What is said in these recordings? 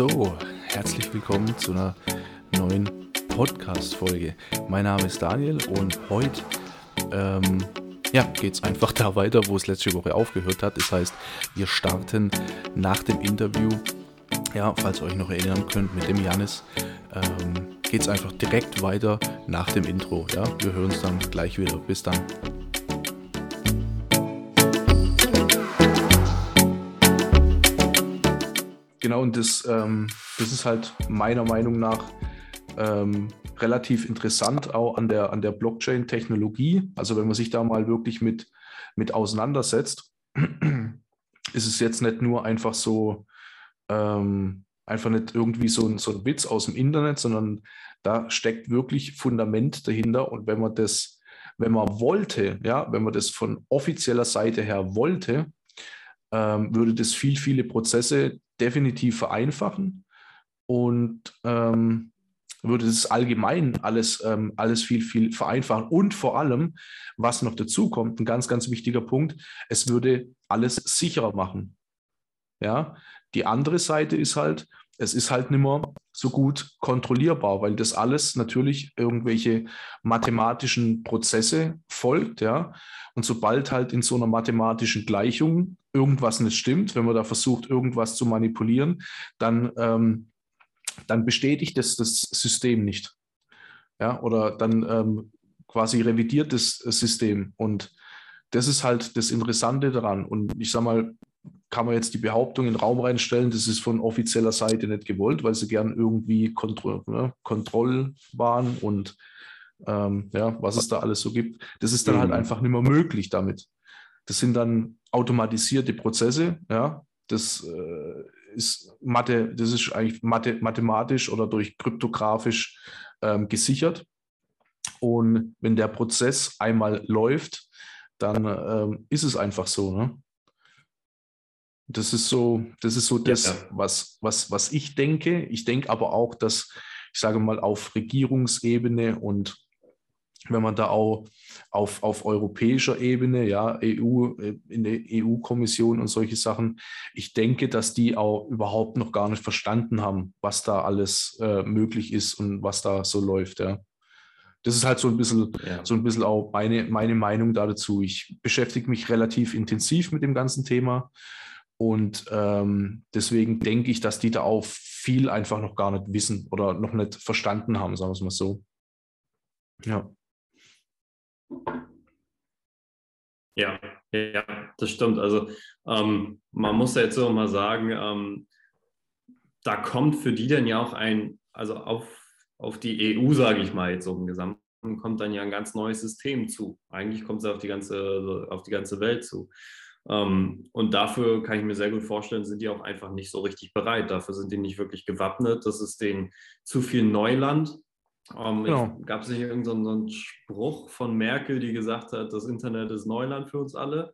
So, herzlich willkommen zu einer neuen Podcast-Folge. Mein Name ist Daniel und heute ähm, ja, geht es einfach da weiter, wo es letzte Woche aufgehört hat. Das heißt, wir starten nach dem Interview, ja, falls ihr euch noch erinnern könnt, mit dem Janis, ähm, geht es einfach direkt weiter nach dem Intro. Ja, wir hören uns dann gleich wieder. Bis dann. Genau, und das, ähm, das ist halt meiner Meinung nach ähm, relativ interessant auch an der, an der Blockchain-Technologie. Also wenn man sich da mal wirklich mit, mit auseinandersetzt, ist es jetzt nicht nur einfach so, ähm, einfach nicht irgendwie so ein, so ein Witz aus dem Internet, sondern da steckt wirklich Fundament dahinter. Und wenn man das, wenn man wollte, ja, wenn man das von offizieller Seite her wollte, ähm, würde das viel, viele Prozesse definitiv vereinfachen und ähm, würde es allgemein alles, ähm, alles viel, viel vereinfachen. Und vor allem, was noch dazu kommt, ein ganz, ganz wichtiger Punkt, es würde alles sicherer machen. Ja, die andere Seite ist halt, es ist halt nicht mehr so gut kontrollierbar, weil das alles natürlich irgendwelche mathematischen Prozesse folgt, ja. Und sobald halt in so einer mathematischen Gleichung irgendwas nicht stimmt, wenn man da versucht, irgendwas zu manipulieren, dann ähm, dann bestätigt das das System nicht. Ja, oder dann ähm, quasi revidiert das System. Und das ist halt das Interessante daran. Und ich sage mal, kann man jetzt die Behauptung in den Raum reinstellen, das ist von offizieller Seite nicht gewollt, weil sie gern irgendwie Kontro ne, Kontrollbahn und ähm, ja, was es da alles so gibt. Das ist dann halt mhm. halt einfach nicht mehr möglich damit. Das sind dann automatisierte Prozesse, ja. Das äh, ist Mathe, das ist eigentlich Mathe, mathematisch oder durch kryptografisch ähm, gesichert. Und wenn der Prozess einmal läuft, dann ähm, ist es einfach so. Ne? Das ist so, das ist so das, ja. was, was, was ich denke. Ich denke aber auch, dass, ich sage mal, auf Regierungsebene und wenn man da auch auf, auf europäischer Ebene, ja, EU, äh, in der EU-Kommission und solche Sachen, ich denke, dass die auch überhaupt noch gar nicht verstanden haben, was da alles äh, möglich ist und was da so läuft, ja. Das ist halt so ein bisschen, ja. so ein bisschen auch meine, meine Meinung dazu. Ich beschäftige mich relativ intensiv mit dem ganzen Thema und ähm, deswegen denke ich, dass die da auch viel einfach noch gar nicht wissen oder noch nicht verstanden haben, sagen wir es mal so. Ja. Ja, ja, das stimmt. Also ähm, man muss ja jetzt so mal sagen, ähm, da kommt für die dann ja auch ein, also auf, auf die EU, sage ich mal jetzt so im Gesamten, kommt dann ja ein ganz neues System zu. Eigentlich kommt es auf die ganze, auf die ganze Welt zu. Ähm, und dafür kann ich mir sehr gut vorstellen, sind die auch einfach nicht so richtig bereit. Dafür sind die nicht wirklich gewappnet. Das ist denen zu viel Neuland. Ähm, genau. Gab es nicht irgendeinen so, so Spruch von Merkel, die gesagt hat, das Internet ist Neuland für uns alle?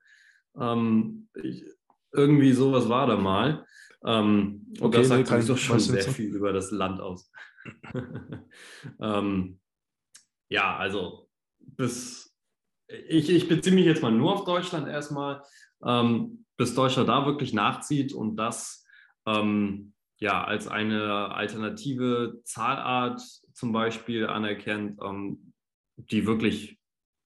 Ähm, ich, irgendwie sowas war da mal. Ähm, und okay, das sagt nee, doch schon sehr viel über das Land aus. ja, also bis ich, ich beziehe mich jetzt mal nur auf Deutschland erstmal, bis Deutschland da wirklich nachzieht und das ja, als eine alternative Zahlart zum Beispiel anerkennt, ähm, die wirklich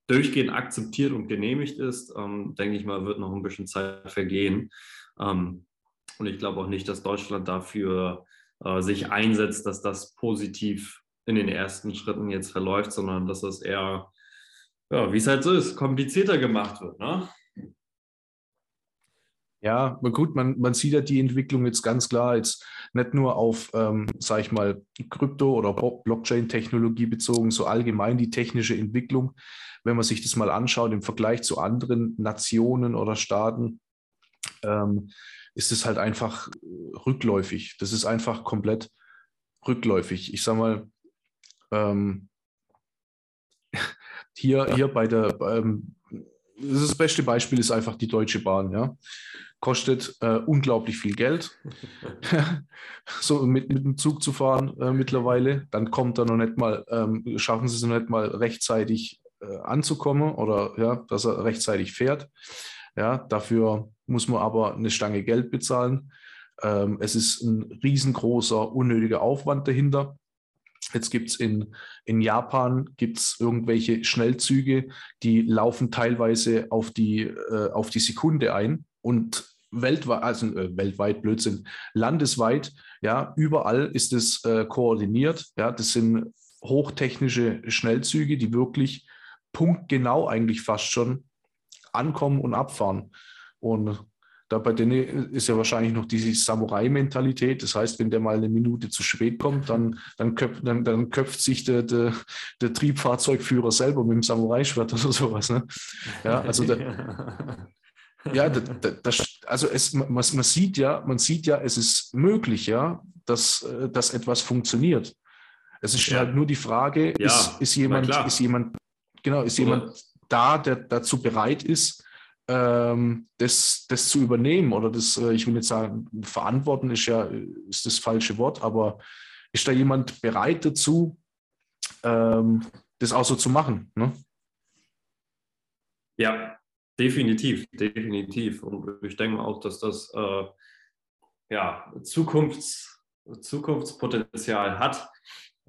durchgehend akzeptiert und genehmigt ist, ähm, denke ich mal, wird noch ein bisschen Zeit vergehen. Ähm, und ich glaube auch nicht, dass Deutschland dafür äh, sich einsetzt, dass das positiv in den ersten Schritten jetzt verläuft, sondern dass das eher, ja, wie es halt so ist, komplizierter gemacht wird. Ne? Ja, gut, man, man sieht ja die Entwicklung jetzt ganz klar, jetzt nicht nur auf, ähm, sage ich mal, Krypto- oder Blockchain-Technologie bezogen, so allgemein die technische Entwicklung. Wenn man sich das mal anschaut im Vergleich zu anderen Nationen oder Staaten, ähm, ist es halt einfach rückläufig. Das ist einfach komplett rückläufig. Ich sage mal, ähm, hier, hier bei der, ähm, das beste Beispiel ist einfach die Deutsche Bahn. Ja kostet äh, unglaublich viel Geld, so mit, mit dem Zug zu fahren äh, mittlerweile. Dann kommt er noch nicht mal, ähm, schaffen sie es noch nicht mal rechtzeitig äh, anzukommen oder ja, dass er rechtzeitig fährt. Ja, dafür muss man aber eine Stange Geld bezahlen. Ähm, es ist ein riesengroßer, unnötiger Aufwand dahinter. Jetzt gibt es in, in Japan gibt's irgendwelche Schnellzüge, die laufen teilweise auf die, äh, auf die Sekunde ein und weltweit, also äh, weltweit Blödsinn, landesweit, ja, überall ist es äh, koordiniert. Ja, das sind hochtechnische Schnellzüge, die wirklich punktgenau eigentlich fast schon ankommen und abfahren. Und da bei denen ist ja wahrscheinlich noch diese Samurai-Mentalität. Das heißt, wenn der mal eine Minute zu spät kommt, dann, dann, köpft, dann, dann köpft sich der, der, der, Triebfahrzeugführer selber mit dem Samurai-Schwert oder sowas. Ne? Ja, also da, ja, da, da, also es, man, man, sieht ja, man sieht ja, es ist möglich, ja, dass, dass etwas funktioniert. Es ist ja. halt nur die Frage, ja, ist, ist, jemand, ist jemand, genau, ist jemand da, der dazu bereit ist, ähm, das, das zu übernehmen oder das, äh, ich will nicht sagen, verantworten ist ja ist das falsche Wort, aber ist da jemand bereit dazu, ähm, das auch so zu machen? Ne? Ja, definitiv, definitiv. Und ich denke auch, dass das äh, ja, Zukunfts, Zukunftspotenzial hat.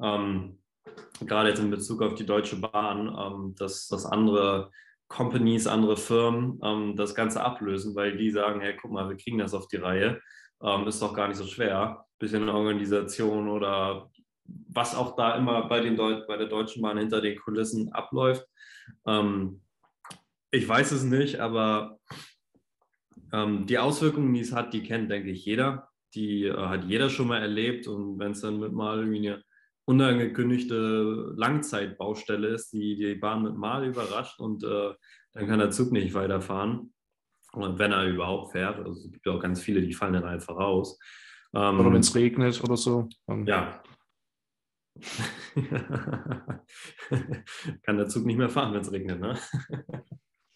Ähm, gerade jetzt in Bezug auf die Deutsche Bahn, ähm, dass, dass andere Companies, andere Firmen ähm, das Ganze ablösen, weil die sagen, hey, guck mal, wir kriegen das auf die Reihe. Ähm, ist doch gar nicht so schwer. Bisschen Organisation oder was auch da immer bei, den bei der Deutschen Bahn hinter den Kulissen abläuft. Ähm, ich weiß es nicht, aber ähm, die Auswirkungen, die es hat, die kennt, denke ich, jeder. Die äh, hat jeder schon mal erlebt. Und wenn es dann mit mal irgendwie eine unangekündigte Langzeitbaustelle ist, die die Bahn mit Mal überrascht und äh, dann kann der Zug nicht weiterfahren. Und wenn er überhaupt fährt, also es gibt auch ganz viele, die fallen dann einfach raus. Ähm, oder wenn es regnet oder so. Ja. kann der Zug nicht mehr fahren, wenn es regnet, ne?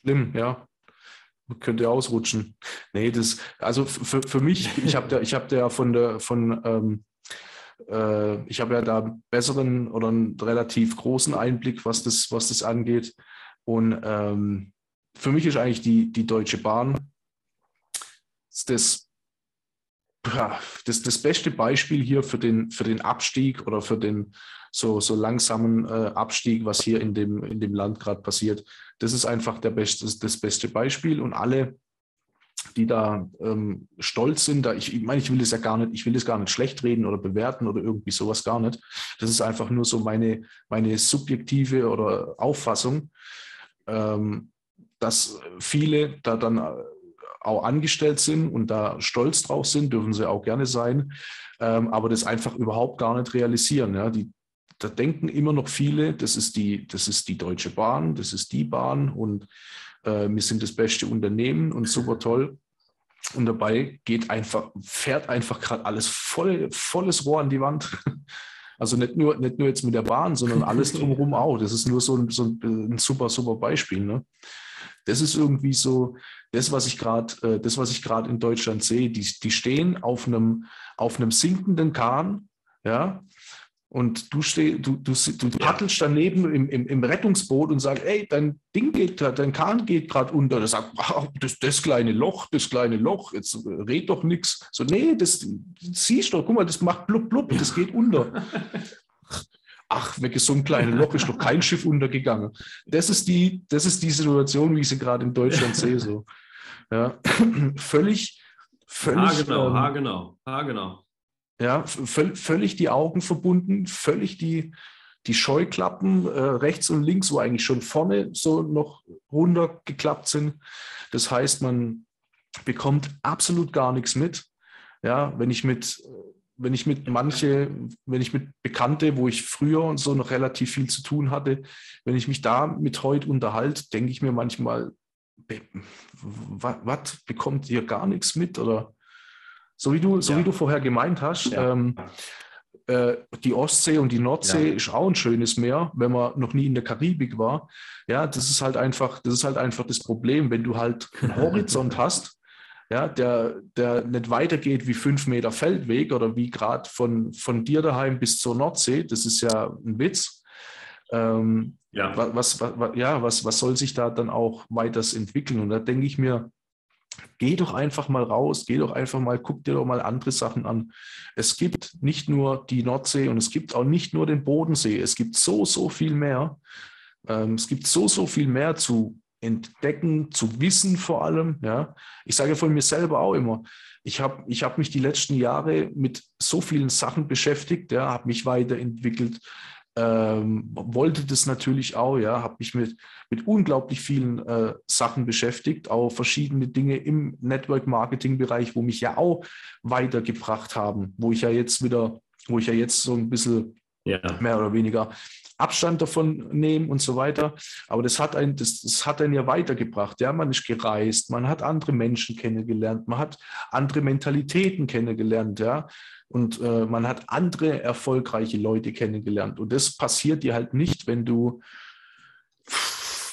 Schlimm, ja. Könnte ausrutschen. Nee, das, also für, für mich, ich habe da, ich hab da ja von der, von, ähm, äh, ich habe ja da besseren oder einen relativ großen Einblick, was das, was das angeht. Und ähm, für mich ist eigentlich die, die Deutsche Bahn das, das, das beste Beispiel hier für den, für den Abstieg oder für den so, so langsamen äh, Abstieg, was hier in dem, in dem Land gerade passiert. Das ist einfach der beste, das beste Beispiel. Und alle die da ähm, stolz sind. Da ich, ich meine, ich will das ja gar nicht, ich will das gar nicht schlecht reden oder bewerten oder irgendwie sowas gar nicht. Das ist einfach nur so meine, meine subjektive oder Auffassung, ähm, dass viele da dann äh, auch angestellt sind und da stolz drauf sind, dürfen sie auch gerne sein, ähm, aber das einfach überhaupt gar nicht realisieren. Ja? Die, da denken immer noch viele, das ist die, das ist die Deutsche Bahn, das ist die Bahn und äh, wir sind das beste Unternehmen und super toll. Und dabei geht einfach, fährt einfach gerade alles voll, volles Rohr an die Wand. Also nicht nur, nicht nur jetzt mit der Bahn, sondern alles drumherum auch. Das ist nur so ein, so ein super, super Beispiel. Ne? Das ist irgendwie so das, was ich gerade, äh, das, was ich gerade in Deutschland sehe. Die, die stehen auf einem, auf einem sinkenden Kahn, ja, und du, steh, du, du, du paddelst daneben im, im, im, Rettungsboot und sagst, ey, dein Ding geht gerade, dein Kahn geht gerade unter. Der sagt, das, das kleine Loch, das kleine Loch, jetzt red doch nichts. So, nee, das siehst du, guck mal, das macht blub, blub, das geht unter. Ach, weg ist so ein kleines Loch, ist doch kein Schiff untergegangen. Das ist die, das ist die Situation, wie ich sie gerade in Deutschland sehe. So. Ja, völlig, völlig. Ah, genau, ähm, ah, genau, ah, genau. Ja, völlig die Augen verbunden, völlig die, die Scheuklappen äh, rechts und links, wo eigentlich schon vorne so noch runtergeklappt sind. Das heißt, man bekommt absolut gar nichts mit. Ja, wenn ich mit, wenn ich mit manche, wenn ich mit Bekannte, wo ich früher und so noch relativ viel zu tun hatte, wenn ich mich da mit heute unterhalte, denke ich mir manchmal, was bekommt ihr gar nichts mit oder so wie du, so ja. wie du vorher gemeint hast, ja. ähm, äh, die Ostsee und die Nordsee ja. ist auch ein schönes Meer, wenn man noch nie in der Karibik war. Ja, das ist halt einfach, das ist halt einfach das Problem, wenn du halt einen Horizont hast, ja, der, der nicht weitergeht wie fünf Meter Feldweg oder wie gerade von, von dir daheim bis zur Nordsee, das ist ja ein Witz. Ähm, ja. Was, was, was, ja, was, was soll sich da dann auch weiters entwickeln? Und da denke ich mir, geh doch einfach mal raus, geh doch einfach mal, guck dir doch mal andere Sachen an. Es gibt nicht nur die Nordsee und es gibt auch nicht nur den Bodensee. Es gibt so, so viel mehr. Ähm, es gibt so, so viel mehr zu entdecken, zu wissen vor allem. Ja. Ich sage von mir selber auch immer, ich habe ich hab mich die letzten Jahre mit so vielen Sachen beschäftigt, ja, habe mich weiterentwickelt, ähm, wollte das natürlich auch, ja, habe mich mit, mit unglaublich vielen äh, Sachen beschäftigt, auch verschiedene Dinge im Network-Marketing-Bereich, wo mich ja auch weitergebracht haben, wo ich ja jetzt wieder, wo ich ja jetzt so ein bisschen ja. mehr oder weniger Abstand davon nehme und so weiter. Aber das hat einen, das, das hat einen ja weitergebracht. Ja, man ist gereist, man hat andere Menschen kennengelernt, man hat andere Mentalitäten kennengelernt, ja. Und äh, man hat andere erfolgreiche Leute kennengelernt. Und das passiert dir halt nicht, wenn du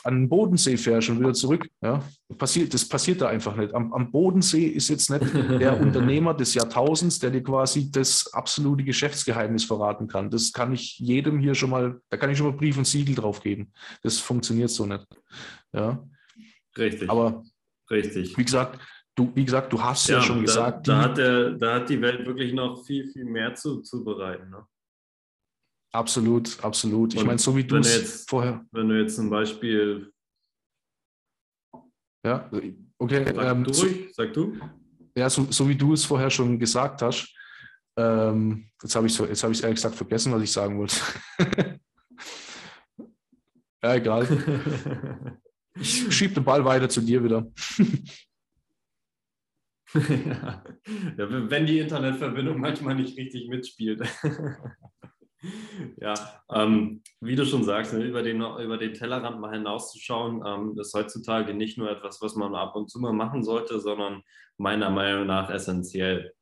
an den Bodensee fährst und wieder zurück. Ja? Passiert, das passiert da einfach nicht. Am, am, Bodensee ist jetzt nicht der Unternehmer des Jahrtausends, der dir quasi das absolute Geschäftsgeheimnis verraten kann. Das kann ich jedem hier schon mal, da kann ich schon mal Brief und Siegel drauf geben. Das funktioniert so nicht. Ja? Richtig. Aber Richtig. Wie gesagt, du, wie gesagt, du hast ja, ja schon da, gesagt. Da hat, der, da hat die Welt wirklich noch viel, viel mehr zu, zu bereiten. Ne? Absolut, absolut. Ich meine, so wie du es vorher. Wenn du jetzt zum Beispiel. Ja, okay. Sag ähm, du ruhig, sag du. Ja, so, so, wie du es vorher schon gesagt hast. Ähm, jetzt habe ich es jetzt hab ehrlich gesagt vergessen, was ich sagen wollte. ja, egal. Ich schiebe den Ball weiter zu dir wieder. ja, wenn die Internetverbindung manchmal nicht richtig mitspielt. Ja, ähm, wie du schon sagst, ne, über, den, über den Tellerrand mal hinauszuschauen, ähm, ist heutzutage nicht nur etwas, was man ab und zu mal machen sollte, sondern meiner Meinung nach essentiell.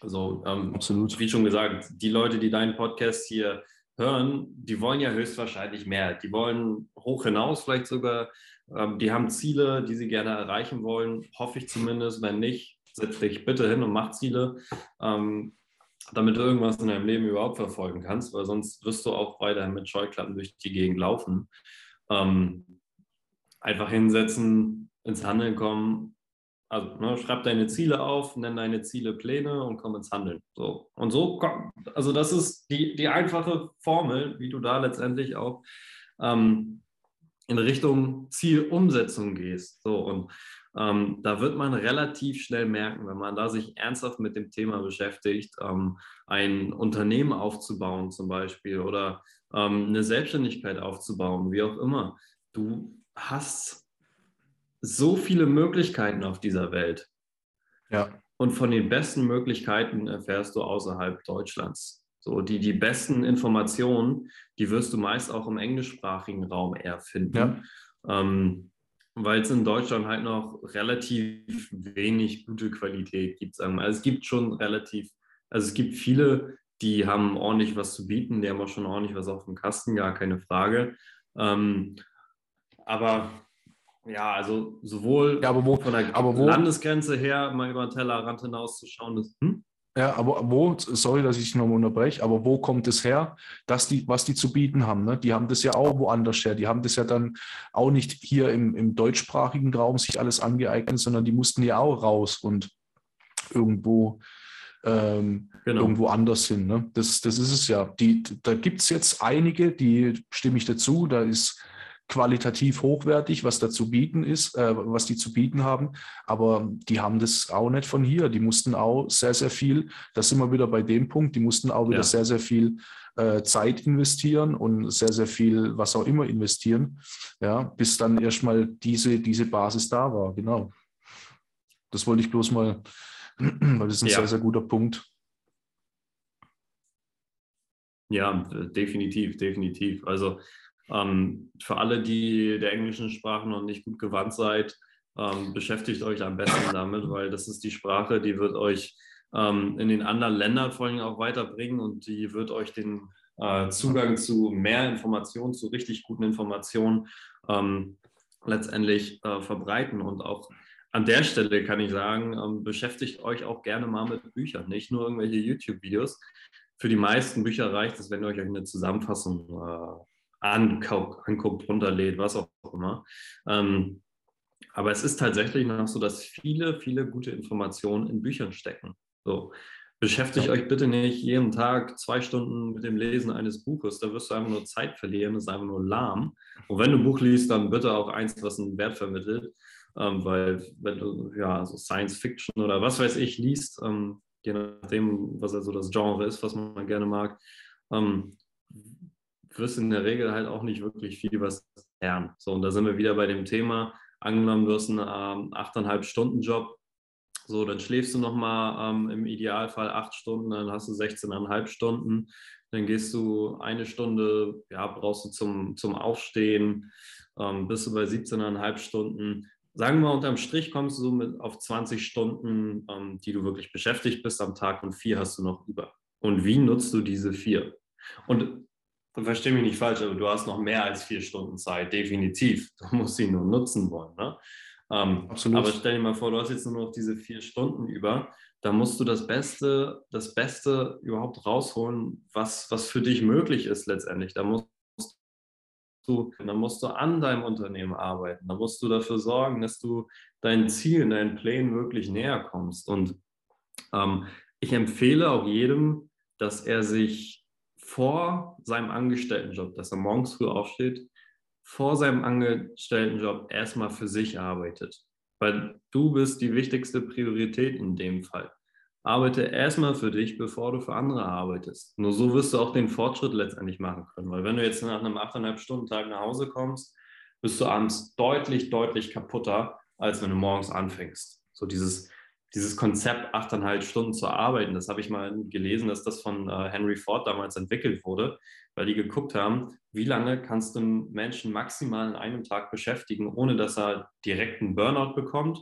Also, ähm, Absolut. wie schon gesagt, die Leute, die deinen Podcast hier hören, die wollen ja höchstwahrscheinlich mehr. Die wollen hoch hinaus, vielleicht sogar. Ähm, die haben Ziele, die sie gerne erreichen wollen, hoffe ich zumindest. Wenn nicht, setz dich bitte hin und mach Ziele. Ähm, damit du irgendwas in deinem Leben überhaupt verfolgen kannst, weil sonst wirst du auch weiterhin mit Scheuklappen durch die Gegend laufen. Ähm, einfach hinsetzen, ins Handeln kommen. Also ne, schreib deine Ziele auf, nenn deine Ziele Pläne und komm ins Handeln. So. Und so komm, also das ist die, die einfache Formel, wie du da letztendlich auch ähm, in Richtung Zielumsetzung gehst. So und ähm, da wird man relativ schnell merken, wenn man da sich ernsthaft mit dem Thema beschäftigt, ähm, ein Unternehmen aufzubauen zum Beispiel oder ähm, eine Selbstständigkeit aufzubauen, wie auch immer. Du hast so viele Möglichkeiten auf dieser Welt. Ja. Und von den besten Möglichkeiten erfährst du außerhalb Deutschlands. So, die, die besten Informationen, die wirst du meist auch im englischsprachigen Raum eher finden. Ja. Ähm, weil es in Deutschland halt noch relativ wenig gute Qualität gibt. Also es gibt schon relativ, also es gibt viele, die haben ordentlich was zu bieten, die haben auch schon ordentlich was auf dem Kasten, gar keine Frage. Ähm, aber ja, also sowohl ja, wo, von der wo, Landesgrenze her mal über den Tellerrand hinauszuschauen, ist, hm? Ja, aber wo, sorry, dass ich nochmal unterbreche, aber wo kommt es her, dass die, was die zu bieten haben? Ne? Die haben das ja auch woanders her. Die haben das ja dann auch nicht hier im, im deutschsprachigen Raum sich alles angeeignet, sondern die mussten ja auch raus und irgendwo, ähm, genau. irgendwo anders hin. Ne? Das, das ist es ja. Die, da gibt es jetzt einige, die stimme ich dazu. Da ist qualitativ hochwertig, was da zu bieten ist, äh, was die zu bieten haben. Aber die haben das auch nicht von hier. Die mussten auch sehr, sehr viel, da sind wir wieder bei dem Punkt, die mussten auch wieder ja. sehr, sehr viel äh, Zeit investieren und sehr, sehr viel, was auch immer investieren, ja, bis dann erstmal diese, diese Basis da war. Genau. Das wollte ich bloß mal, weil das ist ein ja. sehr, sehr guter Punkt. Ja, definitiv, definitiv. Also ähm, für alle, die der englischen Sprache noch nicht gut gewandt seid, ähm, beschäftigt euch am besten damit, weil das ist die Sprache, die wird euch ähm, in den anderen Ländern vor allem auch weiterbringen und die wird euch den äh, Zugang zu mehr Informationen, zu richtig guten Informationen ähm, letztendlich äh, verbreiten. Und auch an der Stelle kann ich sagen, ähm, beschäftigt euch auch gerne mal mit Büchern, nicht nur irgendwelche YouTube-Videos. Für die meisten Bücher reicht es, wenn ihr euch eine Zusammenfassung äh, anguckt, anguckt runterlädt, was auch immer. Ähm, Aber es ist tatsächlich noch so, dass viele, viele gute Informationen in Büchern stecken. So. Beschäftigt euch bitte nicht jeden Tag zwei Stunden mit dem Lesen eines Buches. Da wirst du einfach nur Zeit verlieren, das ist einfach nur lahm. Und wenn du ein Buch liest, dann bitte auch eins, was einen Wert vermittelt. Ähm, weil wenn du ja so Science Fiction oder was weiß ich liest, ähm, je nachdem, was also das Genre ist, was man gerne mag, ähm, wirst du in der Regel halt auch nicht wirklich viel was lernen. So, und da sind wir wieder bei dem Thema, angenommen wirst einen ähm, 8,5 Stunden Job, so, dann schläfst du nochmal ähm, im Idealfall acht Stunden, dann hast du 16,5 Stunden, dann gehst du eine Stunde, ja, brauchst du zum, zum Aufstehen, ähm, bist du bei 17,5 Stunden. Sagen wir unterm Strich kommst du mit auf 20 Stunden, ähm, die du wirklich beschäftigt bist am Tag und vier hast du noch über. Und wie nutzt du diese vier? Und verstehe mich nicht falsch, aber du hast noch mehr als vier Stunden Zeit, definitiv. Du musst sie nur nutzen wollen. Ne? Ähm, Absolut. Aber stell dir mal vor, du hast jetzt nur noch diese vier Stunden über. Da musst du das Beste, das Beste überhaupt rausholen, was, was für dich möglich ist letztendlich. Da musst du, dann musst du an deinem Unternehmen arbeiten. Da musst du dafür sorgen, dass du deinen Zielen, deinen Plänen wirklich näher kommst. Und ähm, ich empfehle auch jedem, dass er sich vor seinem Angestelltenjob, dass er morgens früh aufsteht, vor seinem Angestelltenjob erstmal für sich arbeitet. Weil du bist die wichtigste Priorität in dem Fall. Arbeite erstmal für dich, bevor du für andere arbeitest. Nur so wirst du auch den Fortschritt letztendlich machen können. Weil wenn du jetzt nach einem 8,5 Stunden Tag nach Hause kommst, bist du abends deutlich, deutlich kaputter, als wenn du morgens anfängst. So dieses, dieses Konzept, achteinhalb Stunden zu arbeiten, das habe ich mal gelesen, dass das von äh, Henry Ford damals entwickelt wurde, weil die geguckt haben, wie lange kannst du einen Menschen maximal in einem Tag beschäftigen, ohne dass er direkt einen Burnout bekommt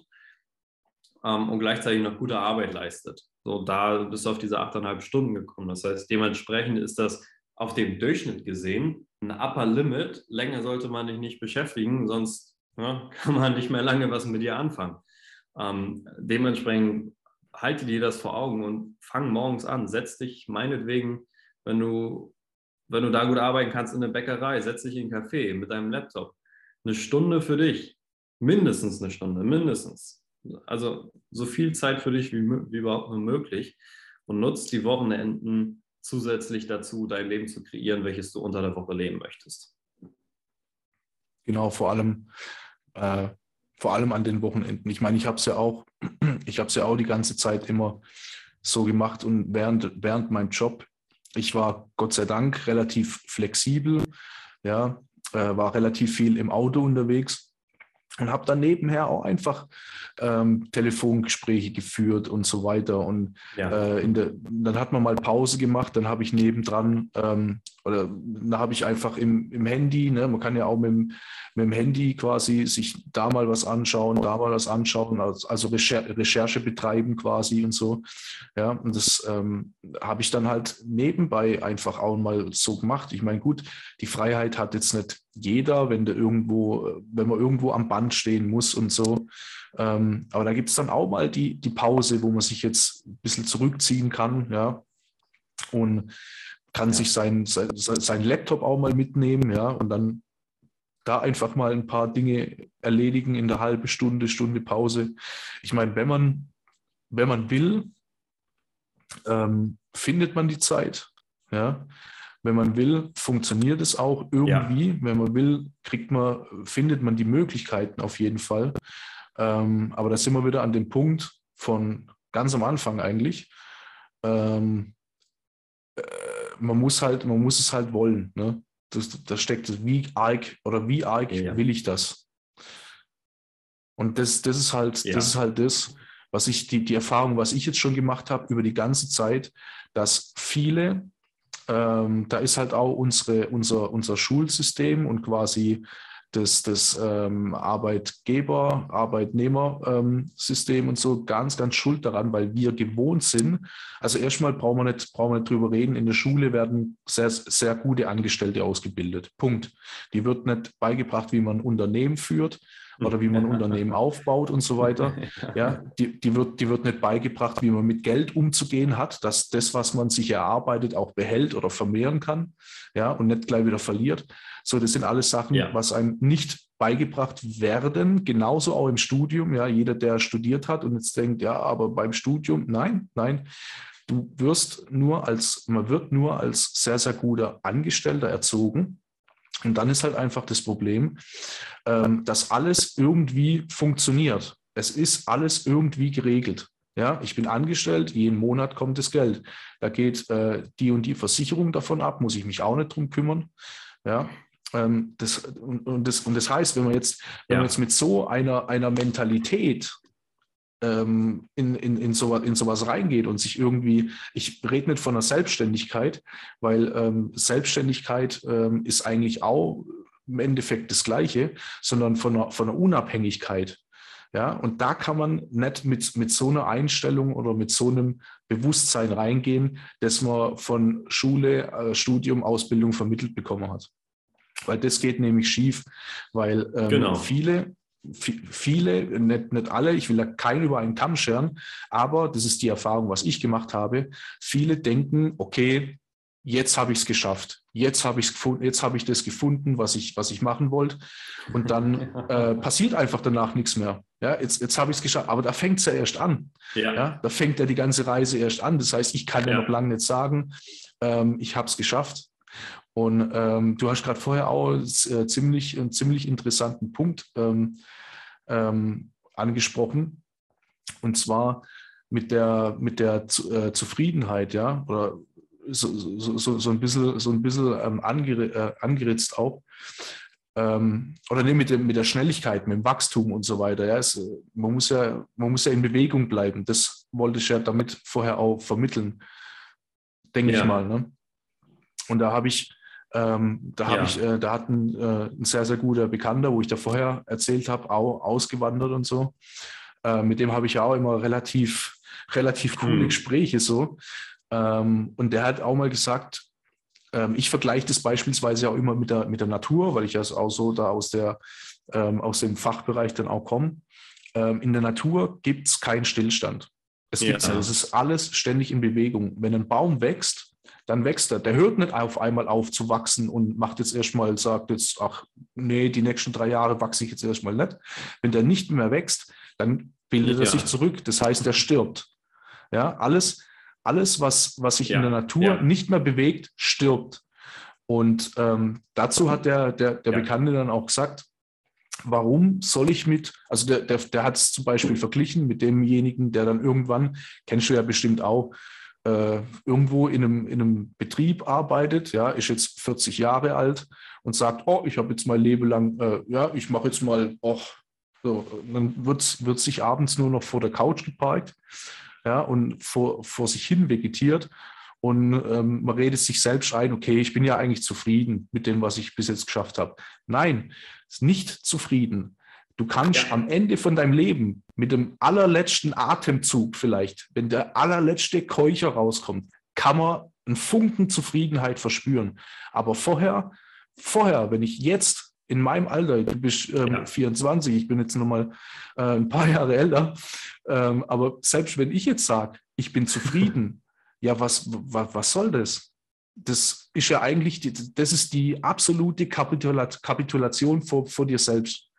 ähm, und gleichzeitig noch gute Arbeit leistet. So, da bist du auf diese achteinhalb Stunden gekommen. Das heißt, dementsprechend ist das auf dem Durchschnitt gesehen ein Upper Limit. Länger sollte man dich nicht beschäftigen, sonst ja, ne, kann man nicht mehr lange was mit dir anfangen. Ähm, dementsprechend halte dir das vor Augen und fang morgens an. Setz dich meinetwegen, wenn du, wenn du da gut arbeiten kannst, in eine Bäckerei, setz dich in einen Café mit deinem Laptop. Eine Stunde für dich. Mindestens eine Stunde, mindestens. Also so viel Zeit für dich wie, wie überhaupt nur möglich und nutzt die Wochenenden zusätzlich dazu, dein Leben zu kreieren, welches du unter der Woche leben möchtest. Genau, vor allem äh, vor allem an den Wochenenden. Ich meine, ich habe es ja auch, ich habe es ja auch die ganze Zeit immer so gemacht und während, während meinem Job, ich war Gott sei Dank relativ flexibel, ja, äh, war relativ viel im Auto unterwegs und habe dann nebenher auch einfach ähm, Telefongespräche geführt und so weiter. Und ja. äh, der, dann hat man mal Pause gemacht, dann habe ich nebendran ähm, oder da habe ich einfach im, im Handy, ne, man kann ja auch mit dem, mit dem Handy quasi sich da mal was anschauen, da mal was anschauen, also, also Recher Recherche betreiben quasi und so. Ja, und das ähm, habe ich dann halt nebenbei einfach auch mal so gemacht. Ich meine, gut, die Freiheit hat jetzt nicht jeder, wenn der irgendwo, wenn man irgendwo am Band stehen muss und so. Ähm, aber da gibt es dann auch mal die, die Pause, wo man sich jetzt ein bisschen zurückziehen kann, ja. Und kann ja. sich sein, sein, sein Laptop auch mal mitnehmen, ja, und dann da einfach mal ein paar Dinge erledigen in der halben Stunde, Stunde Pause. Ich meine, wenn man, wenn man will, ähm, findet man die Zeit. Ja. Wenn man will, funktioniert es auch irgendwie. Ja. Wenn man will, kriegt man, findet man die Möglichkeiten auf jeden Fall. Ähm, aber da sind wir wieder an dem Punkt von ganz am Anfang eigentlich. Ähm, äh, man muss halt, man muss es halt wollen. Ne? Das, das steckt, wie arg oder wie arg ja. will ich das? Und das, das ist halt, ja. das ist halt das, was ich, die, die Erfahrung, was ich jetzt schon gemacht habe über die ganze Zeit, dass viele, ähm, da ist halt auch unsere, unser, unser Schulsystem und quasi das, das ähm, Arbeitgeber, Arbeitnehmer-System ähm, und so ganz, ganz schuld daran, weil wir gewohnt sind. Also erstmal brauchen wir nicht, brauchen wir nicht drüber reden. In der Schule werden sehr, sehr gute Angestellte ausgebildet. Punkt. Die wird nicht beigebracht, wie man ein Unternehmen führt. Oder wie man ein Unternehmen aufbaut und so weiter. Ja, die, die, wird, die wird nicht beigebracht, wie man mit Geld umzugehen hat, dass das, was man sich erarbeitet, auch behält oder vermehren kann, ja, und nicht gleich wieder verliert. So, das sind alles Sachen, ja. was einem nicht beigebracht werden, genauso auch im Studium. Ja, jeder, der studiert hat und jetzt denkt, ja, aber beim Studium, nein, nein. Du wirst nur als, man wird nur als sehr, sehr guter Angestellter erzogen. Und dann ist halt einfach das Problem, ähm, dass alles irgendwie funktioniert. Es ist alles irgendwie geregelt. Ja, ich bin angestellt, jeden Monat kommt das Geld. Da geht äh, die und die Versicherung davon ab, muss ich mich auch nicht drum kümmern. Ja, ähm, das, und, und, das, und das heißt, wenn man jetzt, wenn ja. man jetzt mit so einer, einer Mentalität ähm, in, in, in, so, in sowas reingeht und sich irgendwie, ich rede nicht von einer Selbstständigkeit, weil ähm, Selbstständigkeit ähm, ist eigentlich auch im Endeffekt das Gleiche, sondern von einer, von einer Unabhängigkeit. Ja, und da kann man nicht mit, mit so einer Einstellung oder mit so einem Bewusstsein reingehen, dass man von Schule, äh, Studium, Ausbildung vermittelt bekommen hat. Weil das geht nämlich schief, weil ähm, genau. viele, viele, nicht, nicht alle, ich will da keinen über einen Kamm scheren, aber das ist die Erfahrung, was ich gemacht habe. Viele denken, okay, jetzt habe ich es geschafft, jetzt habe ich gefunden, jetzt habe ich das gefunden, was ich, was ich machen wollte. Und dann äh, passiert einfach danach nichts mehr. Ja, jetzt, jetzt habe ich es geschafft, aber da fängt es ja erst an. Ja. ja. da fängt ja die ganze Reise erst an. Das heißt, ich kann ja, ja noch lange nicht sagen, ähm, ich habe es geschafft. Und ähm, du hast gerade vorher auch äh, ziemlich, einen ziemlich interessanten Punkt ähm, ähm, angesprochen. Und zwar mit der, mit der äh, Zufriedenheit, ja, oder so, so, so, so ein bisschen, so ein bisschen ähm, angere, äh, angeritzt auch. Ähm, oder nee, mit, dem, mit der Schnelligkeit, mit dem Wachstum und so weiter. Ja, es, man, muss ja, man muss ja in Bewegung bleiben. Das wollte ich ja damit vorher auch vermitteln, denke ja. ich mal. Ne? Und da habe ich ähm, da habe ja. ich, äh, da hat ein, äh, ein, sehr, sehr guter Bekannter, wo ich da vorher erzählt habe, auch ausgewandert und so. Äh, mit dem habe ich ja auch immer relativ, relativ coole mhm. Gespräche so. Ähm, und der hat auch mal gesagt, ähm, ich vergleiche das beispielsweise auch immer mit der, mit der Natur, weil ich ja auch so da aus, der, ähm, aus dem Fachbereich dann auch komme. Ähm, in der Natur gibt es keinen Stillstand. Es ja. gibt's ja. Es ist alles ständig in Bewegung. Wenn ein Baum wächst, dann wächst er. Der hört nicht auf einmal auf zu wachsen und macht jetzt erstmal, sagt jetzt, ach nee, die nächsten drei Jahre wachse ich jetzt erstmal nicht. Wenn der nicht mehr wächst, dann bildet ja. er sich zurück. Das heißt, er stirbt. Ja, alles, alles was, was sich ja. in der Natur ja. nicht mehr bewegt, stirbt. Und ähm, dazu hat der, der, der Bekannte dann auch gesagt, warum soll ich mit, also der, der, der hat es zum Beispiel verglichen mit demjenigen, der dann irgendwann, kennst du ja bestimmt auch, äh, irgendwo in einem, in einem Betrieb arbeitet, ja, ist jetzt 40 Jahre alt und sagt, oh, ich habe jetzt mein Leben lang, äh, ja, ich mache jetzt mal, oh, so, dann wird, wird sich abends nur noch vor der Couch geparkt, ja, und vor, vor sich hin vegetiert und ähm, man redet sich selbst ein, okay, ich bin ja eigentlich zufrieden mit dem, was ich bis jetzt geschafft habe. Nein, ist nicht zufrieden. Du kannst ja. am Ende von deinem Leben mit dem allerletzten Atemzug vielleicht, wenn der allerletzte Keucher rauskommt, kann man einen Funken Zufriedenheit verspüren. Aber vorher, vorher, wenn ich jetzt in meinem Alter, du bist ähm, ja. 24, ich bin jetzt noch mal äh, ein paar Jahre älter, ähm, aber selbst wenn ich jetzt sage, ich bin zufrieden, ja, was, was, was soll das? Das ist ja eigentlich, die, das ist die absolute Kapitulation vor, vor dir selbst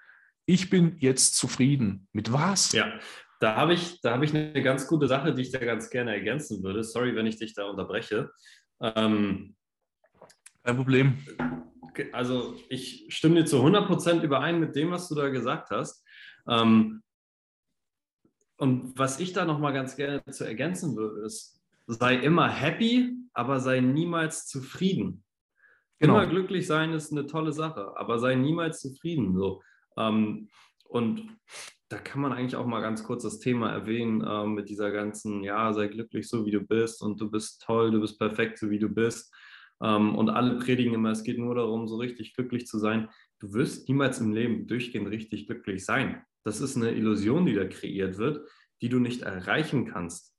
ich bin jetzt zufrieden. Mit was? Ja, da habe ich, hab ich eine ganz gute Sache, die ich da ganz gerne ergänzen würde. Sorry, wenn ich dich da unterbreche. Ähm, Kein Problem. Also ich stimme dir zu 100% überein mit dem, was du da gesagt hast. Ähm, und was ich da nochmal ganz gerne zu ergänzen würde, ist, sei immer happy, aber sei niemals zufrieden. Genau. Immer glücklich sein ist eine tolle Sache, aber sei niemals zufrieden. So. Ähm, und da kann man eigentlich auch mal ganz kurz das Thema erwähnen ähm, mit dieser ganzen, ja, sei glücklich so wie du bist und du bist toll, du bist perfekt so wie du bist. Ähm, und alle predigen immer, es geht nur darum, so richtig glücklich zu sein. Du wirst niemals im Leben durchgehend richtig glücklich sein. Das ist eine Illusion, die da kreiert wird, die du nicht erreichen kannst.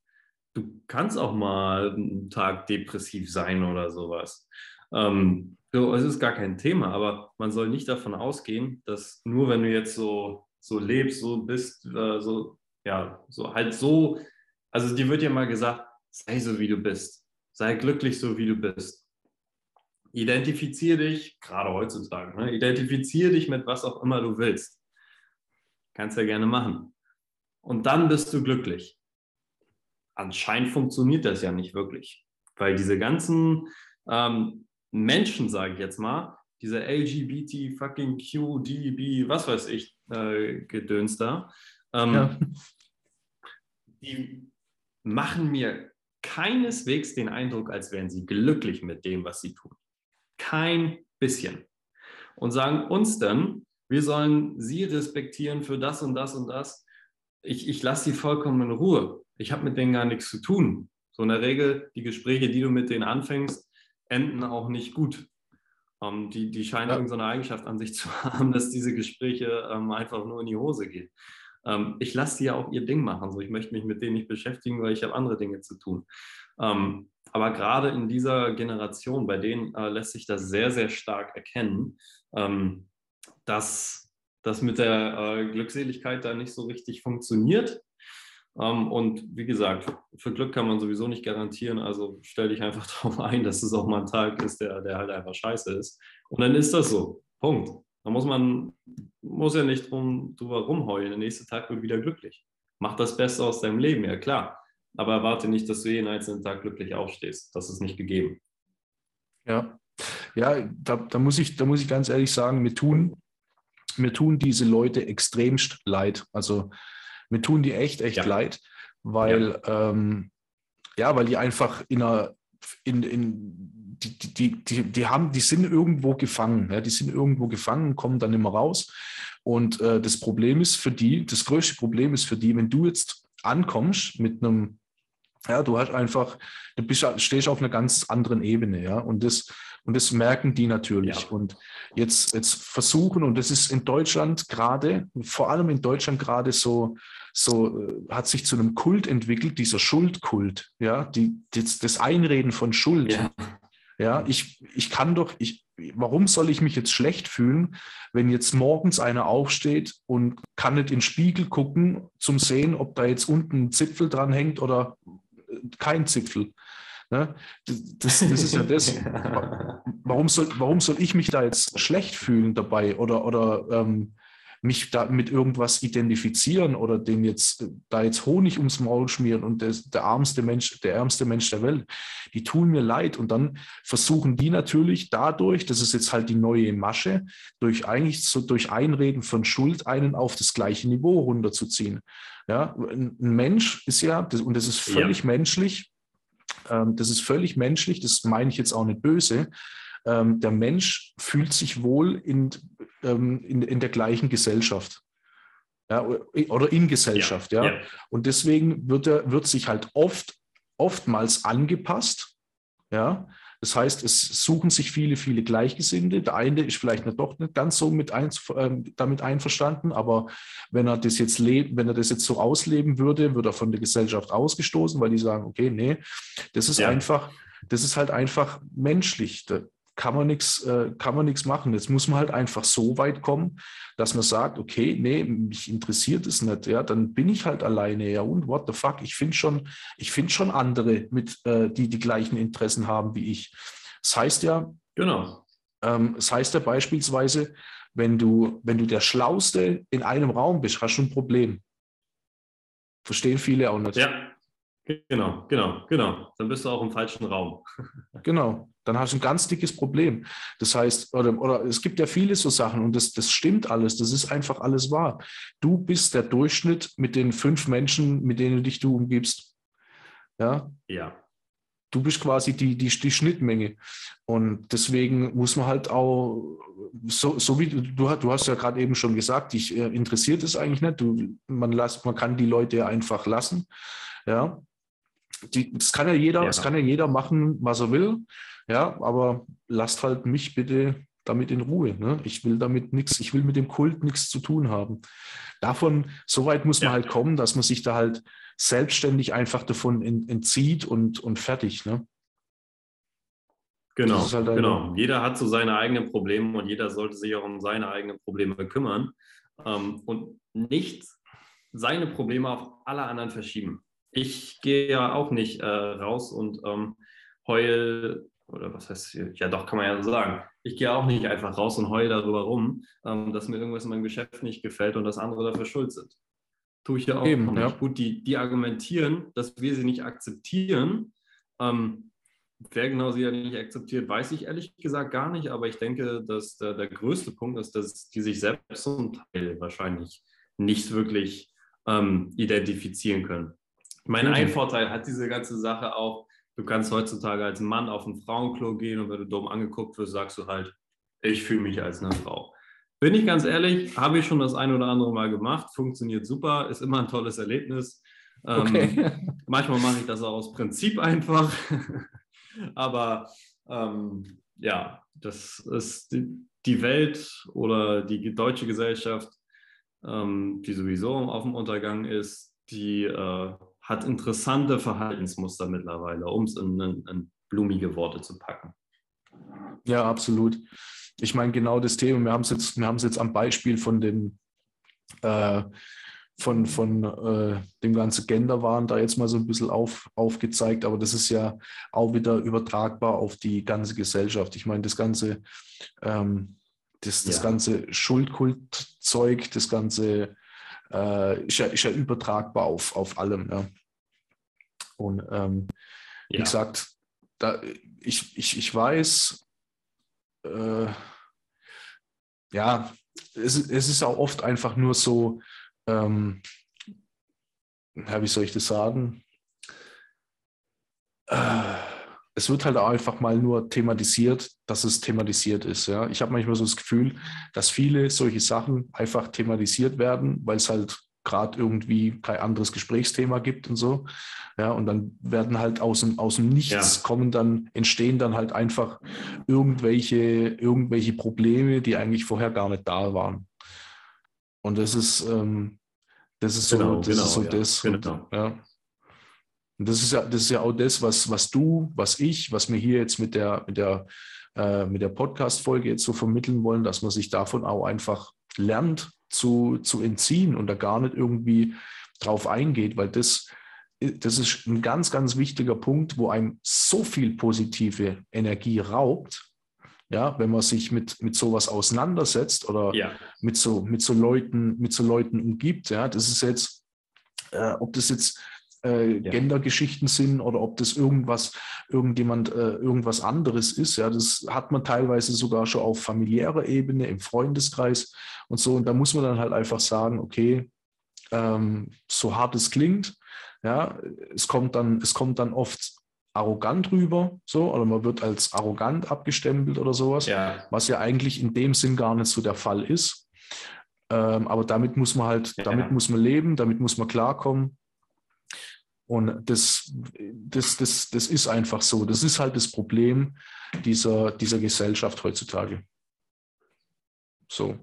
Du kannst auch mal einen Tag depressiv sein oder sowas. Ähm, so, es ist gar kein Thema, aber man soll nicht davon ausgehen, dass nur wenn du jetzt so so lebst, so bist, äh, so, ja, so halt so, also dir wird ja mal gesagt, sei so wie du bist, sei glücklich so wie du bist. Identifiziere dich, gerade heutzutage, ne, identifiziere dich mit was auch immer du willst. Kannst ja gerne machen. Und dann bist du glücklich. Anscheinend funktioniert das ja nicht wirklich, weil diese ganzen ähm, Menschen, sage ich jetzt mal, diese LGBT, fucking QDB, was weiß ich, äh, Gedöns da, ähm, ja. die machen mir keineswegs den Eindruck, als wären sie glücklich mit dem, was sie tun. Kein bisschen. Und sagen uns dann, wir sollen sie respektieren für das und das und das. Ich, ich lasse sie vollkommen in Ruhe. Ich habe mit denen gar nichts zu tun. So in der Regel, die Gespräche, die du mit denen anfängst, enden auch nicht gut. Ähm, die, die scheinen ja. irgendeine Eigenschaft an sich zu haben, dass diese Gespräche ähm, einfach nur in die Hose gehen. Ähm, ich lasse die ja auch ihr Ding machen. So, ich möchte mich mit denen nicht beschäftigen, weil ich habe andere Dinge zu tun. Ähm, aber gerade in dieser Generation, bei denen äh, lässt sich das sehr, sehr stark erkennen, ähm, dass das mit der äh, Glückseligkeit da nicht so richtig funktioniert. Ähm, und wie gesagt, für Glück kann man sowieso nicht garantieren. Also stell dich einfach darauf ein, dass es auch mal ein Tag ist, der, der halt einfach scheiße ist. Und dann ist das so. Punkt. Da muss man muss ja nicht drum, drüber rumheulen. Der nächste Tag wird wieder glücklich. Mach das Beste aus deinem Leben, ja klar. Aber erwarte nicht, dass du jeden einzelnen Tag glücklich aufstehst. Das ist nicht gegeben. Ja, ja da, da, muss, ich, da muss ich ganz ehrlich sagen, mir tun, mir tun diese Leute extremst leid. Also mir tun die echt, echt ja. leid, weil, ja. Ähm, ja, weil die einfach in einer, in, in, die, die, die, die, haben, die sind irgendwo gefangen, ja, die sind irgendwo gefangen, kommen dann immer raus. Und äh, das Problem ist für die, das größte Problem ist für die, wenn du jetzt ankommst mit einem, ja, du hast einfach, du bist, stehst auf einer ganz anderen Ebene, ja, und das, und das merken die natürlich. Ja. Und jetzt, jetzt versuchen, und das ist in Deutschland gerade, vor allem in Deutschland gerade so, so äh, hat sich zu einem Kult entwickelt, dieser Schuldkult, ja, die, das, das Einreden von Schuld. Ja. Ja, ich, ich kann doch, ich, warum soll ich mich jetzt schlecht fühlen, wenn jetzt morgens einer aufsteht und kann nicht in den Spiegel gucken, zum sehen, ob da jetzt unten ein Zipfel dran hängt oder kein Zipfel. Ne? Das, das, ist ja das. Warum soll, warum soll ich mich da jetzt schlecht fühlen dabei oder, oder ähm, mich da mit irgendwas identifizieren oder den jetzt da jetzt Honig ums Maul schmieren und der, der ärmste Mensch, der ärmste Mensch der Welt, die tun mir leid. Und dann versuchen die natürlich dadurch, das ist jetzt halt die neue Masche, durch eigentlich so durch Einreden von Schuld einen auf das gleiche Niveau runterzuziehen. Ja, ein Mensch ist ja, und das ist völlig ja. menschlich, ähm, das ist völlig menschlich, das meine ich jetzt auch nicht böse. Ähm, der Mensch fühlt sich wohl in, ähm, in, in der gleichen Gesellschaft. Ja, oder in Gesellschaft, ja. ja. Und deswegen wird, er, wird sich halt oft, oftmals angepasst. Ja. Das heißt, es suchen sich viele, viele Gleichgesinnte. Der eine ist vielleicht nicht doch nicht ganz so mit ein, äh, damit einverstanden, aber wenn er das jetzt lebt, wenn er das jetzt so ausleben würde, wird er von der Gesellschaft ausgestoßen, weil die sagen, okay, nee, das ist ja. einfach, das ist halt einfach menschlich kann man nichts äh, kann man nichts machen. Jetzt muss man halt einfach so weit kommen, dass man sagt, okay, nee, mich interessiert es nicht, ja, dann bin ich halt alleine, ja und what the fuck, ich finde schon, ich finde schon andere mit, äh, die die gleichen Interessen haben wie ich. Das heißt ja, genau. Ähm, das heißt ja beispielsweise, wenn du wenn du der Schlauste in einem Raum bist, hast du ein Problem. Verstehen viele auch nicht. Ja. Genau, genau, genau. Dann bist du auch im falschen Raum. genau, dann hast du ein ganz dickes Problem. Das heißt, oder, oder es gibt ja viele so Sachen und das, das stimmt alles, das ist einfach alles wahr. Du bist der Durchschnitt mit den fünf Menschen, mit denen dich du umgibst. Ja. Ja. Du bist quasi die, die, die Schnittmenge. Und deswegen muss man halt auch, so, so wie du, du hast ja gerade eben schon gesagt, dich äh, interessiert es eigentlich nicht. Du, man, las, man kann die Leute einfach lassen. Ja die, das kann ja jeder, ja. das kann ja jeder machen, was er will. Ja, aber lasst halt mich bitte damit in Ruhe. Ne? Ich will damit nichts, ich will mit dem Kult nichts zu tun haben. Davon, so weit muss man ja. halt kommen, dass man sich da halt selbstständig einfach davon entzieht und, und fertig. Ne? Genau, halt genau. Jeder hat so seine eigenen Probleme und jeder sollte sich auch um seine eigenen Probleme kümmern. ähm, und nicht seine Probleme auf alle anderen verschieben. Ich gehe ja auch nicht äh, raus und ähm, heul, oder was heißt, ja doch, kann man ja so sagen. Ich gehe auch nicht einfach raus und heul darüber rum, ähm, dass mir irgendwas in meinem Geschäft nicht gefällt und dass andere dafür schuld sind. Tue ich ja auch Eben, nicht. Ja. Gut, die, die argumentieren, dass wir sie nicht akzeptieren. Ähm, wer genau sie ja nicht akzeptiert, weiß ich ehrlich gesagt gar nicht, aber ich denke, dass der, der größte Punkt ist, dass die sich selbst zum Teil wahrscheinlich nicht wirklich ähm, identifizieren können. Ich meine, ein Vorteil hat diese ganze Sache auch, du kannst heutzutage als Mann auf ein Frauenklo gehen und wenn du dumm angeguckt wirst, sagst du halt, ich fühle mich als eine Frau. Bin ich ganz ehrlich, habe ich schon das ein oder andere Mal gemacht, funktioniert super, ist immer ein tolles Erlebnis. Ähm, okay. manchmal mache ich das auch aus Prinzip einfach. Aber ähm, ja, das ist die, die, Welt oder die deutsche Gesellschaft, ähm, die sowieso auf dem Untergang ist, die äh, hat interessante Verhaltensmuster mittlerweile, um es in, in, in blumige Worte zu packen. Ja, absolut. Ich meine, genau das Thema, wir haben es jetzt, jetzt am Beispiel von den äh, von, von äh, dem ganzen Genderwahn da jetzt mal so ein bisschen auf, aufgezeigt, aber das ist ja auch wieder übertragbar auf die ganze Gesellschaft. Ich meine, das ganze, ähm, das, das ja. ganze Schuldkultzeug, das ganze äh, ist, ja, ist ja übertragbar auf, auf allem. Ja. Und ähm, ja. wie gesagt, da, ich, ich, ich weiß, äh, ja, es, es ist auch oft einfach nur so, ähm, ja, wie soll ich das sagen? Äh, es wird halt einfach mal nur thematisiert, dass es thematisiert ist. Ja? Ich habe manchmal so das Gefühl, dass viele solche Sachen einfach thematisiert werden, weil es halt gerade irgendwie kein anderes Gesprächsthema gibt und so. Ja, und dann werden halt aus dem, aus dem Nichts ja. kommen dann, entstehen dann halt einfach irgendwelche, irgendwelche Probleme, die eigentlich vorher gar nicht da waren. Und das ist, ähm, das ist genau, so, das. Genau, ist so ja, das genau. ja. Und das ist ja, das ist ja auch das, was, was du, was ich, was wir hier jetzt mit der, mit der, äh, mit der Podcast-Folge jetzt so vermitteln wollen, dass man sich davon auch einfach lernt zu, zu entziehen und da gar nicht irgendwie drauf eingeht, weil das, das ist ein ganz, ganz wichtiger Punkt, wo einem so viel positive Energie raubt, ja, wenn man sich mit, mit sowas auseinandersetzt oder ja. mit, so, mit, so Leuten, mit so Leuten umgibt, ja, das ist jetzt, äh, ob das jetzt äh, ja. Gendergeschichten sind oder ob das irgendwas, irgendjemand, äh, irgendwas anderes ist. Ja, das hat man teilweise sogar schon auf familiärer Ebene, im Freundeskreis und so. Und da muss man dann halt einfach sagen, okay, ähm, so hart es klingt, ja, es kommt dann, es kommt dann oft arrogant rüber, so, oder man wird als arrogant abgestempelt oder sowas, ja. was ja eigentlich in dem Sinn gar nicht so der Fall ist. Ähm, aber damit muss man halt, ja. damit muss man leben, damit muss man klarkommen. Und das, das, das, das ist einfach so. Das ist halt das Problem dieser, dieser Gesellschaft heutzutage. So.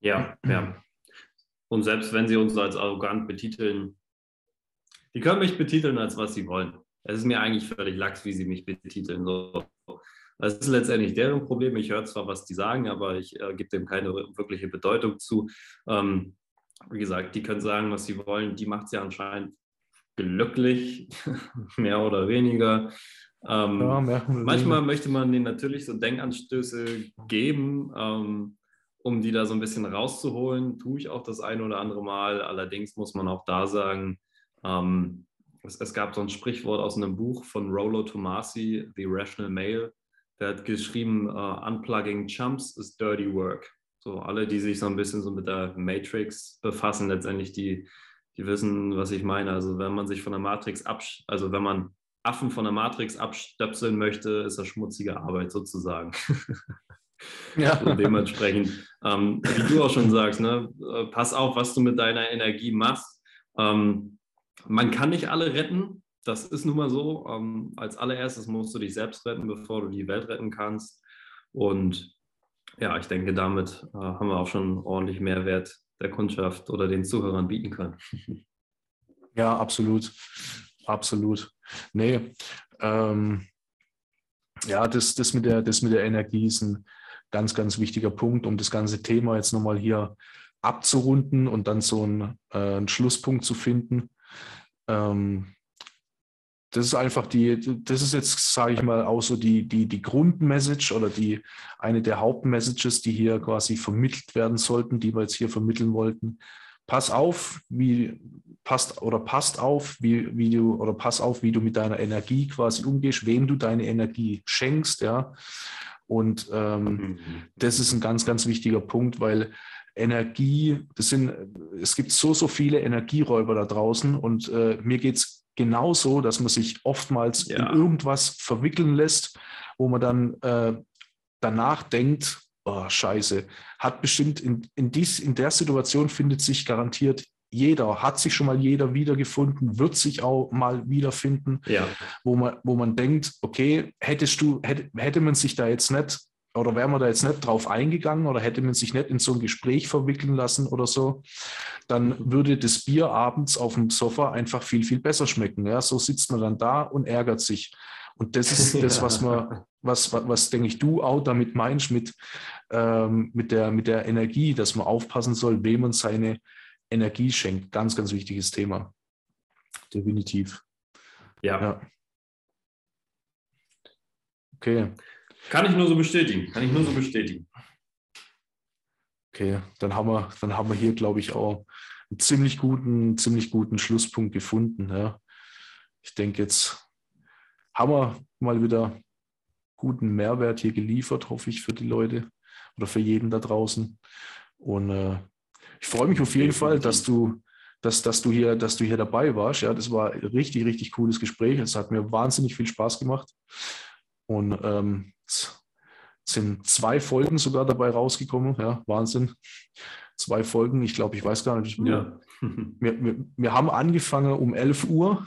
Ja, ja. Und selbst wenn sie uns als arrogant betiteln, die können mich betiteln, als was sie wollen. Es ist mir eigentlich völlig lax, wie sie mich betiteln. So. Das ist letztendlich deren Problem. Ich höre zwar, was die sagen, aber ich äh, gebe dem keine wirkliche Bedeutung zu. Ähm, wie gesagt, die können sagen, was sie wollen. Die macht es ja anscheinend glücklich, mehr oder weniger. Ähm, ja, mehr manchmal möchte man denen natürlich so Denkanstöße geben, ähm, um die da so ein bisschen rauszuholen. Tue ich auch das eine oder andere Mal. Allerdings muss man auch da sagen, ähm, es, es, gab so ein Sprichwort aus einem Buch von Rollo Tomasi, The Rational Male. Der hat geschrieben, uh, Unplugging Chumps is dirty work. So alle, die sich so ein bisschen so mit der Matrix befassen, letztendlich die, die wissen, was ich meine. Also wenn man sich von der Matrix absch also wenn man Affen von der Matrix abstöpseln möchte, ist das schmutzige Arbeit sozusagen. Ja. Also dementsprechend, ähm, wie du auch schon sagst, ne, äh, pass auf, was du mit deiner Energie machst. Ähm, man kann nicht alle retten. Das ist nun mal so. Ähm, als allererstes musst du dich selbst retten, bevor du die Welt retten kannst. Und ja, ich denke, damit äh, haben wir auch schon ordentlich Mehrwert der Kundschaft oder den Zuhörern bieten können. Ja, absolut. Absolut. Nee, ähm, ja, das, das, mit der, das mit der Energie ist ein ganz, ganz wichtiger Punkt, um das ganze Thema jetzt nochmal hier abzurunden und dann so einen, äh, einen Schlusspunkt zu finden. Ähm, das ist einfach die, das ist jetzt, sage ich mal, auch so die, die, die Grundmessage oder die eine der Hauptmessages, die hier quasi vermittelt werden sollten, die wir jetzt hier vermitteln wollten. Pass auf, wie passt oder passt auf, wie, wie du oder pass auf, wie du mit deiner Energie quasi umgehst, wem du deine Energie schenkst, ja. Und ähm, mhm. das ist ein ganz, ganz wichtiger Punkt, weil Energie, das sind, es gibt so, so viele Energieräuber da draußen und äh, mir geht es genauso, dass man sich oftmals ja. in irgendwas verwickeln lässt, wo man dann äh, danach denkt, oh, scheiße, hat bestimmt in, in, dies, in der Situation findet sich garantiert jeder, hat sich schon mal jeder wiedergefunden, wird sich auch mal wiederfinden, ja. wo, man, wo man denkt, okay, hättest du, hätte, hätte man sich da jetzt nicht oder wäre man da jetzt nicht drauf eingegangen oder hätte man sich nicht in so ein Gespräch verwickeln lassen oder so, dann würde das Bier abends auf dem Sofa einfach viel, viel besser schmecken. Ja, so sitzt man dann da und ärgert sich. Und das ist das, was man, was, was, was denke ich, du auch damit meinst mit, ähm, mit, der, mit der Energie, dass man aufpassen soll, wem man seine Energie schenkt. Ganz, ganz wichtiges Thema. Definitiv. Ja. ja. Okay. Kann ich nur so bestätigen. Kann ich nur so bestätigen. Okay, dann haben wir, dann haben wir hier, glaube ich, auch einen ziemlich guten, ziemlich guten Schlusspunkt gefunden. Ja. Ich denke, jetzt haben wir mal wieder guten Mehrwert hier geliefert, hoffe ich, für die Leute oder für jeden da draußen. Und äh, ich freue mich auf jeden Fall, dass du, dass, dass, du hier, dass du hier dabei warst. Ja, das war ein richtig, richtig cooles Gespräch. Es hat mir wahnsinnig viel Spaß gemacht. Und ähm, sind zwei Folgen sogar dabei rausgekommen. Ja, Wahnsinn. Zwei Folgen. Ich glaube, ich weiß gar nicht. Ja. Wir, wir, wir haben angefangen um 11 Uhr,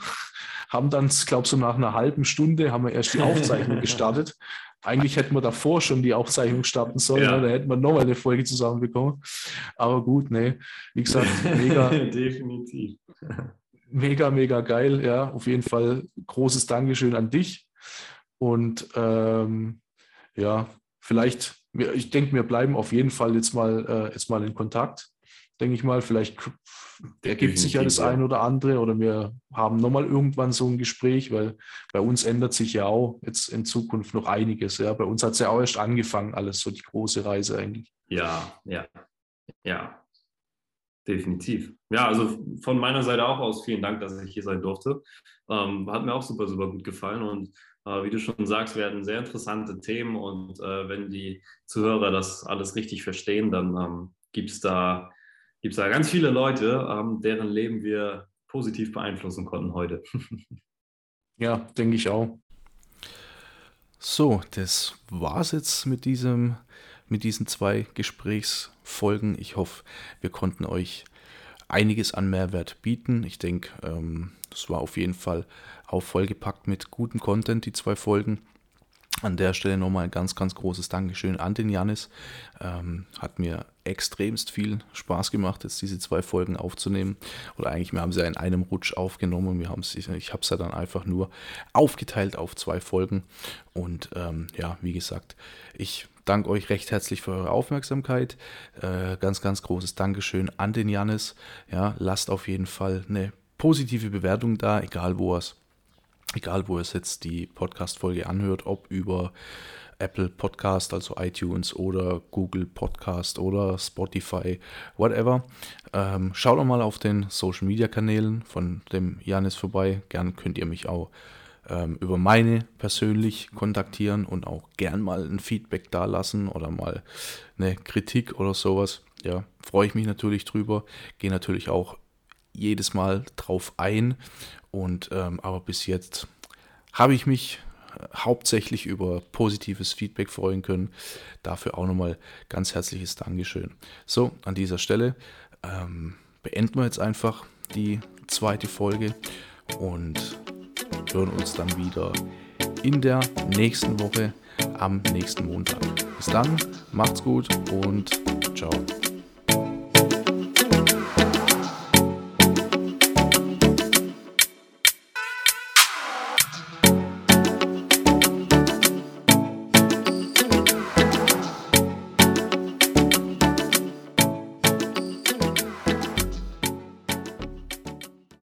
haben dann, glaube ich, so nach einer halben Stunde haben wir erst die Aufzeichnung gestartet. Eigentlich hätten wir davor schon die Aufzeichnung starten sollen, ja. Ne? da hätten wir nochmal eine Folge zusammenbekommen. Aber gut, ne, wie gesagt, mega. Definitiv. Mega, mega geil. Ja, auf jeden Fall großes Dankeschön an dich. Und ähm, ja, vielleicht, ich denke, wir bleiben auf jeden Fall jetzt mal, äh, jetzt mal in Kontakt, denke ich mal. Vielleicht ergibt sich ja das ein oder andere oder wir haben nochmal irgendwann so ein Gespräch, weil bei uns ändert sich ja auch jetzt in Zukunft noch einiges. Ja, bei uns hat es ja auch erst angefangen, alles so die große Reise eigentlich. Ja, ja, ja, definitiv. Ja, also von meiner Seite auch aus vielen Dank, dass ich hier sein durfte. Ähm, hat mir auch super, super gut gefallen und wie du schon sagst, werden sehr interessante Themen und äh, wenn die Zuhörer das alles richtig verstehen, dann ähm, gibt es da, gibt's da ganz viele Leute, ähm, deren Leben wir positiv beeinflussen konnten heute. ja, denke ich auch. So, das war's jetzt mit diesem, mit diesen zwei Gesprächsfolgen. Ich hoffe, wir konnten euch einiges an Mehrwert bieten. Ich denke, ähm, das war auf jeden Fall auch vollgepackt mit gutem Content, die zwei Folgen. An der Stelle nochmal ein ganz, ganz großes Dankeschön an den Janis. Ähm, hat mir extremst viel Spaß gemacht, jetzt diese zwei Folgen aufzunehmen. Oder eigentlich, wir haben sie ja in einem Rutsch aufgenommen. Wir ich habe es ja dann einfach nur aufgeteilt auf zwei Folgen. Und ähm, ja, wie gesagt, ich danke euch recht herzlich für eure Aufmerksamkeit. Äh, ganz, ganz großes Dankeschön an den Janis. Ja, lasst auf jeden Fall eine positive Bewertung da, egal wo es egal wo es jetzt die Podcast-Folge anhört, ob über Apple Podcast, also iTunes oder Google Podcast oder Spotify, whatever. Ähm, schaut doch mal auf den Social Media Kanälen von dem Janis vorbei. Gern könnt ihr mich auch ähm, über meine persönlich kontaktieren und auch gern mal ein Feedback da lassen oder mal eine Kritik oder sowas. Ja, freue ich mich natürlich drüber. Gehe natürlich auch jedes Mal drauf ein und ähm, aber bis jetzt habe ich mich äh, hauptsächlich über positives Feedback freuen können. Dafür auch nochmal ganz herzliches Dankeschön. So, an dieser Stelle ähm, beenden wir jetzt einfach die zweite Folge hören uns dann wieder in der nächsten Woche am nächsten Montag. Bis dann, macht's gut und ciao.